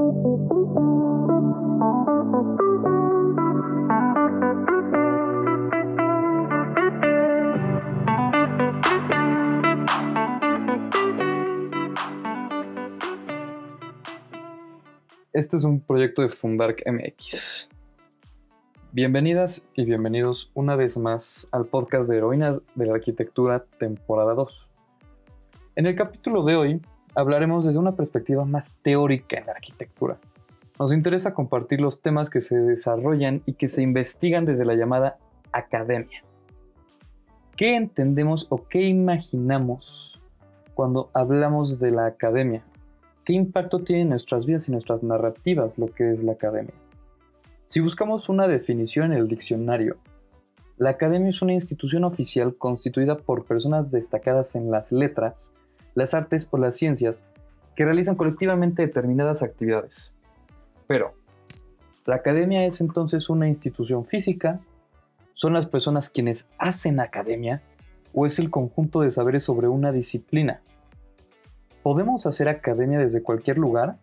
Este es un proyecto de Fundark MX. Bienvenidas y bienvenidos una vez más al podcast de Heroínas de la Arquitectura, temporada 2. En el capítulo de hoy hablaremos desde una perspectiva más teórica en la arquitectura. Nos interesa compartir los temas que se desarrollan y que se investigan desde la llamada academia. ¿Qué entendemos o qué imaginamos cuando hablamos de la academia? ¿Qué impacto tiene en nuestras vidas y nuestras narrativas lo que es la academia? Si buscamos una definición en el diccionario, la academia es una institución oficial constituida por personas destacadas en las letras, las artes o las ciencias que realizan colectivamente determinadas actividades. Pero, ¿la academia es entonces una institución física? ¿Son las personas quienes hacen academia? ¿O es el conjunto de saberes sobre una disciplina? ¿Podemos hacer academia desde cualquier lugar?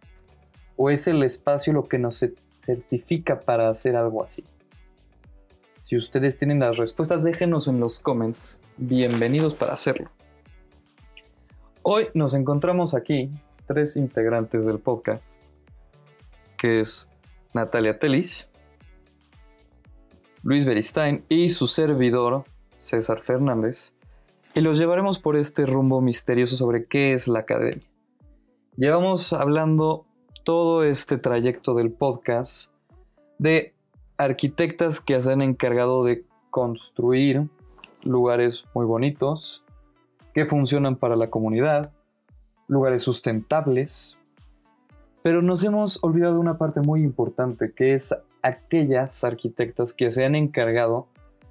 ¿O es el espacio lo que nos certifica para hacer algo así? Si ustedes tienen las respuestas, déjenos en los comments. Bienvenidos para hacerlo. Hoy nos encontramos aquí, tres integrantes del podcast, que es Natalia Telis, Luis Beristain y su servidor, César Fernández y los llevaremos por este rumbo misterioso sobre qué es la academia. Llevamos hablando todo este trayecto del podcast de arquitectas que se han encargado de construir lugares muy bonitos, que funcionan para la comunidad, lugares sustentables, pero nos hemos olvidado de una parte muy importante, que es aquellas arquitectas que se han encargado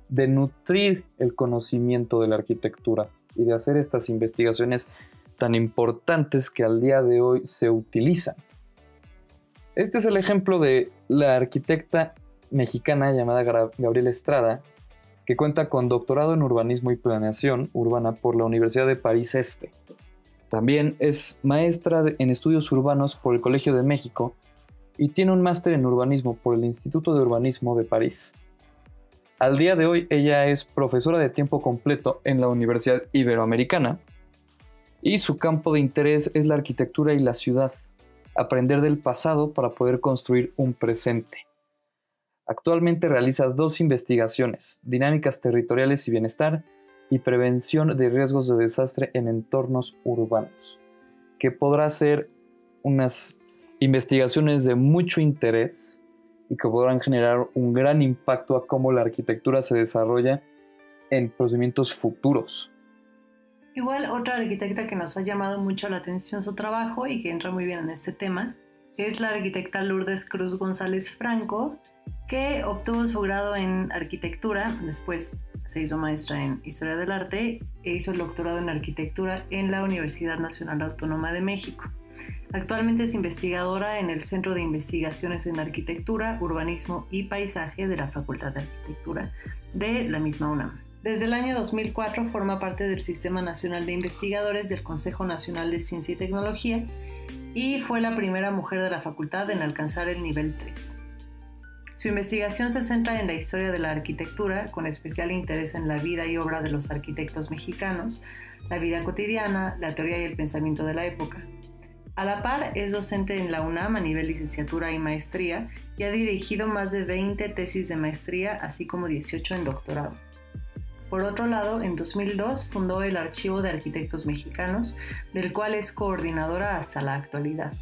de nutrir el conocimiento de la arquitectura y de hacer estas investigaciones tan importantes que al día de hoy se utilizan. Este es el ejemplo de la arquitecta mexicana llamada Gabriela Estrada, que cuenta con doctorado en urbanismo y planeación urbana por la Universidad de París Este. También es maestra en estudios urbanos por el Colegio de México y tiene un máster en urbanismo por el Instituto de Urbanismo de París. Al día de hoy ella es profesora de tiempo completo en la Universidad Iberoamericana y su campo de interés es la arquitectura y la ciudad, aprender del pasado para poder construir un presente. Actualmente realiza dos investigaciones, dinámicas territoriales y bienestar y prevención de riesgos de desastre en entornos urbanos, que podrá ser unas investigaciones de mucho interés y que podrán generar un gran impacto a cómo la arquitectura se desarrolla en procedimientos futuros. Igual otra arquitecta que nos ha llamado mucho la atención su trabajo y que entra muy bien en este tema es la arquitecta Lourdes Cruz González Franco, que obtuvo su grado en arquitectura, después se hizo maestra en historia del arte e hizo el doctorado en arquitectura en la Universidad Nacional Autónoma de México. Actualmente es investigadora en el Centro de Investigaciones en Arquitectura, Urbanismo y Paisaje de la Facultad de Arquitectura de la misma UNAM. Desde el año 2004 forma parte del Sistema Nacional de Investigadores del Consejo Nacional de Ciencia y Tecnología y fue la primera mujer de la facultad en alcanzar el nivel 3. Su investigación se centra en la historia de la arquitectura, con especial interés en la vida y obra de los arquitectos mexicanos, la vida cotidiana, la teoría y el pensamiento de la época. A la par, es docente en la UNAM a nivel licenciatura y maestría y ha dirigido más de 20 tesis de maestría, así como 18 en doctorado. Por otro lado, en 2002 fundó el Archivo de Arquitectos Mexicanos, del cual es coordinadora hasta la actualidad.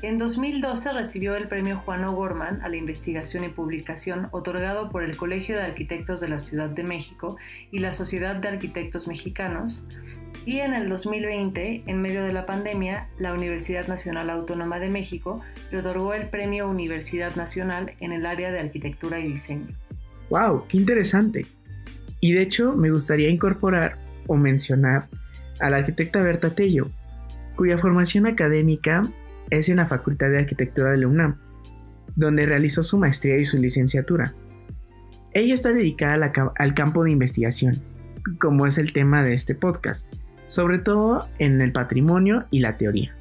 En 2012 recibió el premio Juan O'Gorman a la investigación y publicación otorgado por el Colegio de Arquitectos de la Ciudad de México y la Sociedad de Arquitectos Mexicanos, y en el 2020, en medio de la pandemia, la Universidad Nacional Autónoma de México le otorgó el Premio Universidad Nacional en el área de arquitectura y diseño. ¡Wow! ¡Qué interesante! Y de hecho, me gustaría incorporar o mencionar a la arquitecta Berta Tello, cuya formación académica es en la Facultad de Arquitectura de la UNAM, donde realizó su maestría y su licenciatura. Ella está dedicada al campo de investigación, como es el tema de este podcast sobre todo en el patrimonio y la teoría.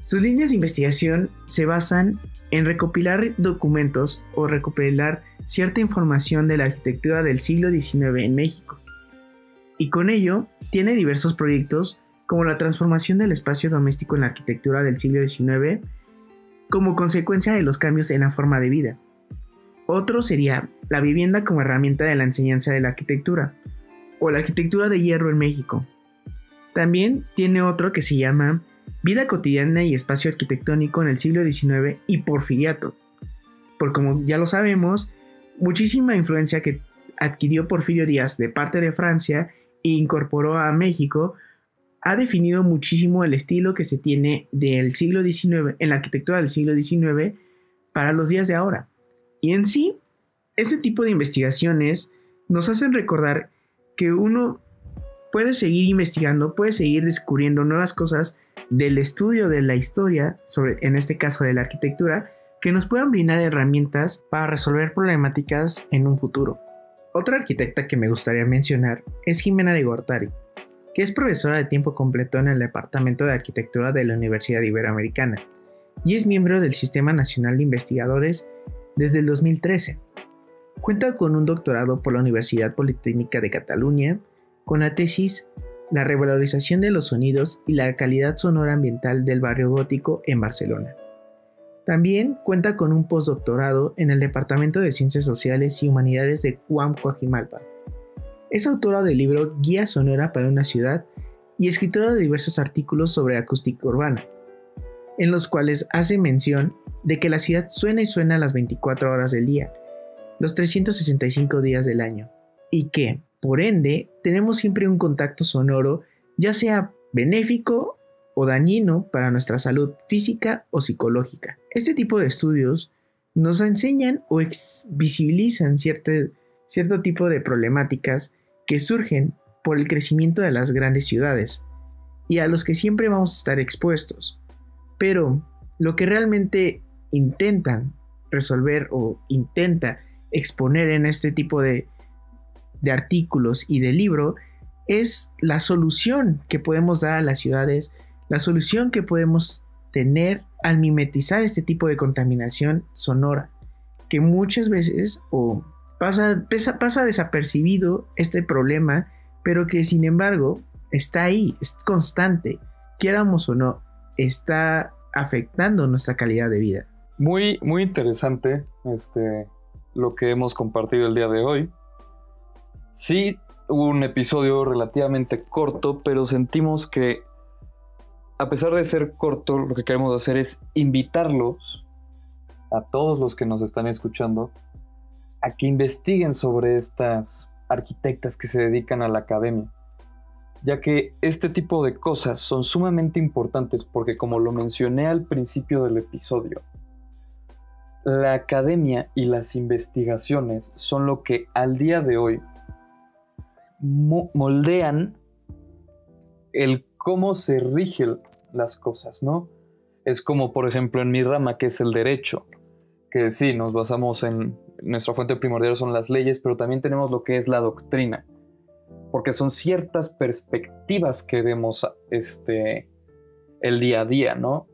Sus líneas de investigación se basan en recopilar documentos o recopilar cierta información de la arquitectura del siglo XIX en México. Y con ello tiene diversos proyectos como la transformación del espacio doméstico en la arquitectura del siglo XIX como consecuencia de los cambios en la forma de vida. Otro sería la vivienda como herramienta de la enseñanza de la arquitectura o la arquitectura de hierro en México. También tiene otro que se llama Vida cotidiana y espacio arquitectónico en el siglo XIX y Porfiriato. Por como ya lo sabemos, muchísima influencia que adquirió Porfirio Díaz de parte de Francia e incorporó a México ha definido muchísimo el estilo que se tiene del siglo XIX, en la arquitectura del siglo XIX, para los días de ahora. Y en sí, este tipo de investigaciones nos hacen recordar que uno puede seguir investigando, puede seguir descubriendo nuevas cosas del estudio de la historia, sobre, en este caso de la arquitectura, que nos puedan brindar herramientas para resolver problemáticas en un futuro. Otra arquitecta que me gustaría mencionar es Jimena de Gortari, es profesora de tiempo completo en el Departamento de Arquitectura de la Universidad Iberoamericana y es miembro del Sistema Nacional de Investigadores desde el 2013. Cuenta con un doctorado por la Universidad Politécnica de Cataluña con la tesis La revalorización de los sonidos y la calidad sonora ambiental del barrio gótico en Barcelona. También cuenta con un postdoctorado en el Departamento de Ciencias Sociales y Humanidades de Cuam Coajimalpa es autora del libro Guía Sonora para una ciudad y escritora de diversos artículos sobre acústica urbana, en los cuales hace mención de que la ciudad suena y suena las 24 horas del día, los 365 días del año, y que, por ende, tenemos siempre un contacto sonoro, ya sea benéfico o dañino para nuestra salud física o psicológica. Este tipo de estudios nos enseñan o visibilizan cierto, cierto tipo de problemáticas que surgen por el crecimiento de las grandes ciudades y a los que siempre vamos a estar expuestos. Pero lo que realmente intentan resolver o intenta exponer en este tipo de, de artículos y de libro es la solución que podemos dar a las ciudades, la solución que podemos tener al mimetizar este tipo de contaminación sonora, que muchas veces o pasa, desapercibido este problema, pero que sin embargo está ahí, es constante, quieramos o no, está afectando nuestra calidad de vida. Muy, muy interesante este, lo que hemos compartido el día de hoy. Sí, un episodio relativamente corto, pero sentimos que a pesar de ser corto, lo que queremos hacer es invitarlos a todos los que nos están escuchando a que investiguen sobre estas arquitectas que se dedican a la academia, ya que este tipo de cosas son sumamente importantes porque como lo mencioné al principio del episodio, la academia y las investigaciones son lo que al día de hoy moldean el cómo se rigen las cosas, ¿no? Es como por ejemplo en mi rama que es el derecho, que sí, nos basamos en nuestra fuente primordial son las leyes, pero también tenemos lo que es la doctrina, porque son ciertas perspectivas que vemos este, el día a día, ¿no?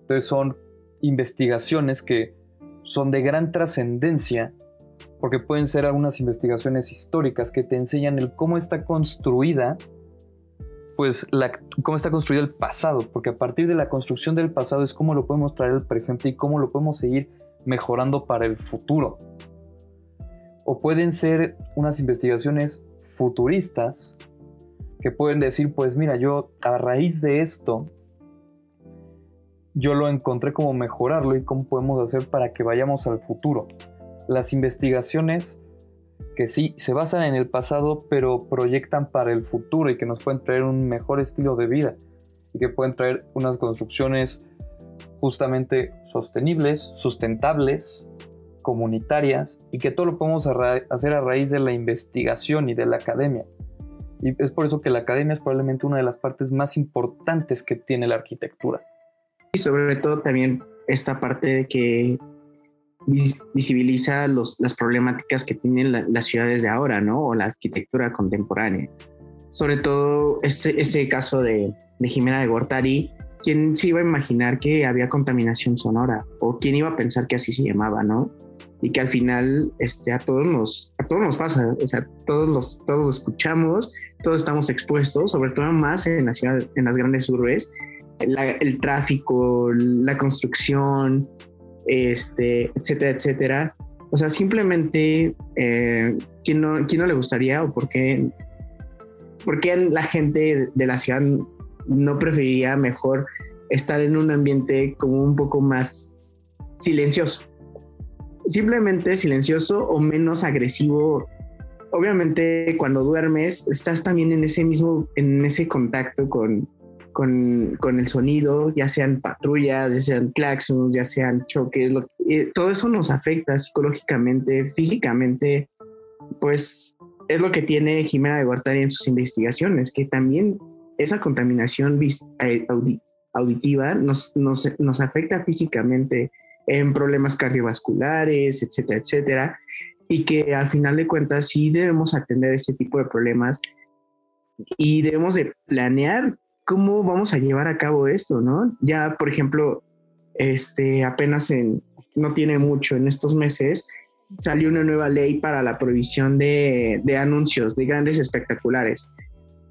Entonces son investigaciones que son de gran trascendencia, porque pueden ser algunas investigaciones históricas que te enseñan el cómo está construida, pues cómo está construido el pasado, porque a partir de la construcción del pasado es cómo lo podemos traer al presente y cómo lo podemos seguir mejorando para el futuro. O pueden ser unas investigaciones futuristas que pueden decir, pues mira, yo a raíz de esto, yo lo encontré como mejorarlo y cómo podemos hacer para que vayamos al futuro. Las investigaciones que sí se basan en el pasado, pero proyectan para el futuro y que nos pueden traer un mejor estilo de vida y que pueden traer unas construcciones justamente sostenibles, sustentables, comunitarias y que todo lo podemos hacer a raíz de la investigación y de la academia. Y es por eso que la academia es probablemente una de las partes más importantes que tiene la arquitectura. Y sobre todo también esta parte de que visibiliza las problemáticas que tienen las ciudades de ahora, ¿no? O la arquitectura contemporánea. Sobre todo este, este caso de, de Jimena de Gortari ¿quién se iba a imaginar que había contaminación sonora? ¿O quién iba a pensar que así se llamaba, no? Y que al final este, a, todos nos, a todos nos pasa, o sea, todos los, todos escuchamos, todos estamos expuestos, sobre todo más en, la ciudad, en las grandes urbes, el tráfico, la construcción, este, etcétera, etcétera. O sea, simplemente, eh, ¿quién, no, ¿quién no le gustaría o por qué, por qué la gente de la ciudad no preferiría mejor estar en un ambiente como un poco más silencioso. Simplemente silencioso o menos agresivo. Obviamente cuando duermes estás también en ese mismo, en ese contacto con, con, con el sonido, ya sean patrullas, ya sean claxons, ya sean choques, eh, todo eso nos afecta psicológicamente, físicamente, pues es lo que tiene Jimena de Guartari en sus investigaciones, que también esa contaminación eh, auditiva nos, nos, afecta físicamente en problemas cardiovasculares, etcétera, etcétera, y que al final de cuentas sí debemos atender este tipo de problemas y debemos de planear cómo vamos a llevar a cabo esto, ¿no? Ya, por ejemplo, este, apenas en, no tiene mucho en estos meses, salió una nueva ley para la prohibición de, de anuncios, de grandes espectaculares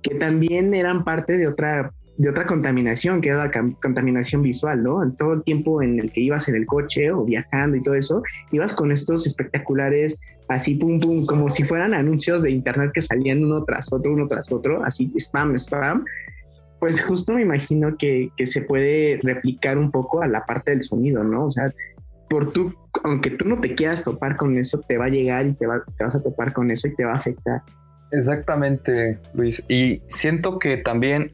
que también eran parte de otra, de otra contaminación, que era la contaminación visual, ¿no? En todo el tiempo en el que ibas en el coche o viajando y todo eso, ibas con estos espectaculares así, pum, pum, como si fueran anuncios de internet que salían uno tras otro, uno tras otro, así, spam, spam. Pues justo me imagino que, que se puede replicar un poco a la parte del sonido, ¿no? O sea, por tú, aunque tú no te quieras topar con eso, te va a llegar y te, va, te vas a topar con eso y te va a afectar. Exactamente, Luis. Y siento que también,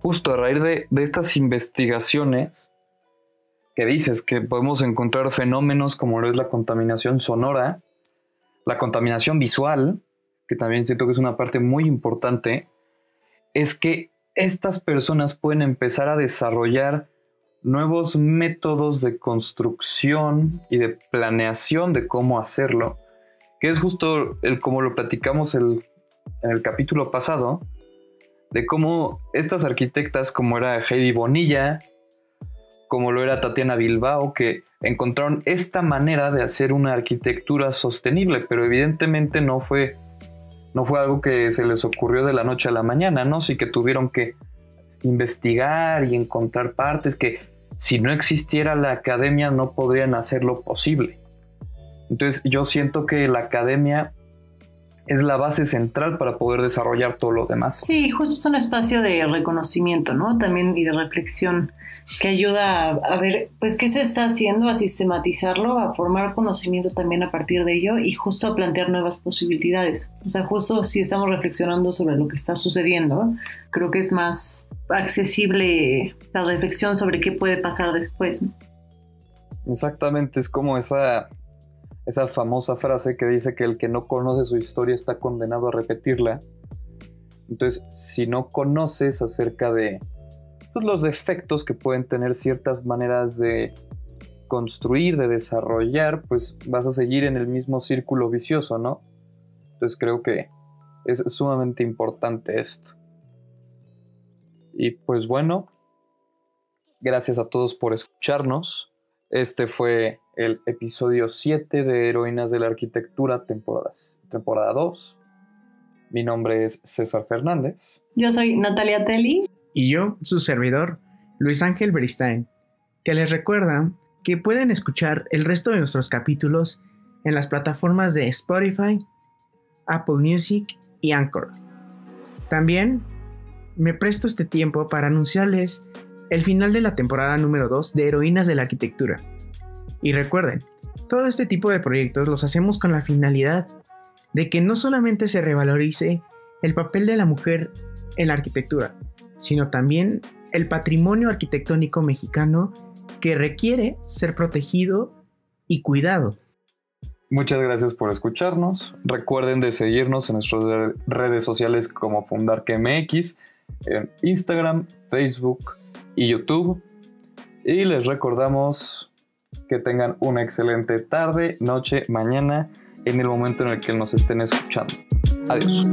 justo a raíz de, estas investigaciones, que dices que podemos encontrar fenómenos como lo es la contaminación sonora, la contaminación visual, que también siento que es una parte muy importante, es que estas personas pueden empezar a desarrollar nuevos métodos de construcción y de planeación de cómo hacerlo, que es justo el como lo platicamos el en el capítulo pasado de cómo estas arquitectas, como era Heidi Bonilla, como lo era Tatiana Bilbao, que encontraron esta manera de hacer una arquitectura sostenible, pero evidentemente no fue, no fue algo que se les ocurrió de la noche a la mañana, ¿no? Sí que tuvieron que investigar y encontrar partes que si no existiera la academia no podrían hacerlo posible. Entonces yo siento que la academia es la base central para poder desarrollar todo lo demás. Sí, justo es un espacio de reconocimiento, ¿no? También y de reflexión que ayuda a, ver, pues, qué se está haciendo, a sistematizarlo, a formar conocimiento también a partir de ello y justo a plantear nuevas posibilidades. O sea, justo si estamos reflexionando sobre lo que está sucediendo, creo que es más accesible la reflexión sobre qué puede pasar después. Exactamente, es como esa esa famosa frase que dice que el que no conoce su historia está condenado a repetirla. Entonces, si no conoces acerca de pues, los defectos que pueden tener ciertas maneras de construir, de desarrollar, pues vas a seguir en el mismo círculo vicioso, ¿no? Entonces creo que es sumamente importante esto. Y pues bueno, gracias a todos por escucharnos. Este fue el episodio 7 de Heroínas de la Arquitectura, temporadas, temporada 2. Mi nombre es César Fernández. Yo soy Natalia Telly. Y yo, su servidor, Luis Ángel Beristain, que les recuerda que pueden escuchar el resto de nuestros capítulos en las plataformas de Spotify, Apple Music y Anchor. También me presto este tiempo para anunciarles el final de la temporada número 2 de Heroínas de la Arquitectura y recuerden, todo este tipo de proyectos los hacemos con la finalidad de que no solamente se revalorice el papel de la mujer en la arquitectura, sino también el patrimonio arquitectónico mexicano que requiere ser protegido y cuidado. Muchas gracias por escucharnos. Recuerden de seguirnos en nuestras redes sociales como FundarQMX, en Instagram, Facebook y YouTube. Y les recordamos que tengan una excelente tarde, noche, mañana, en el momento en el que nos estén escuchando. Adiós.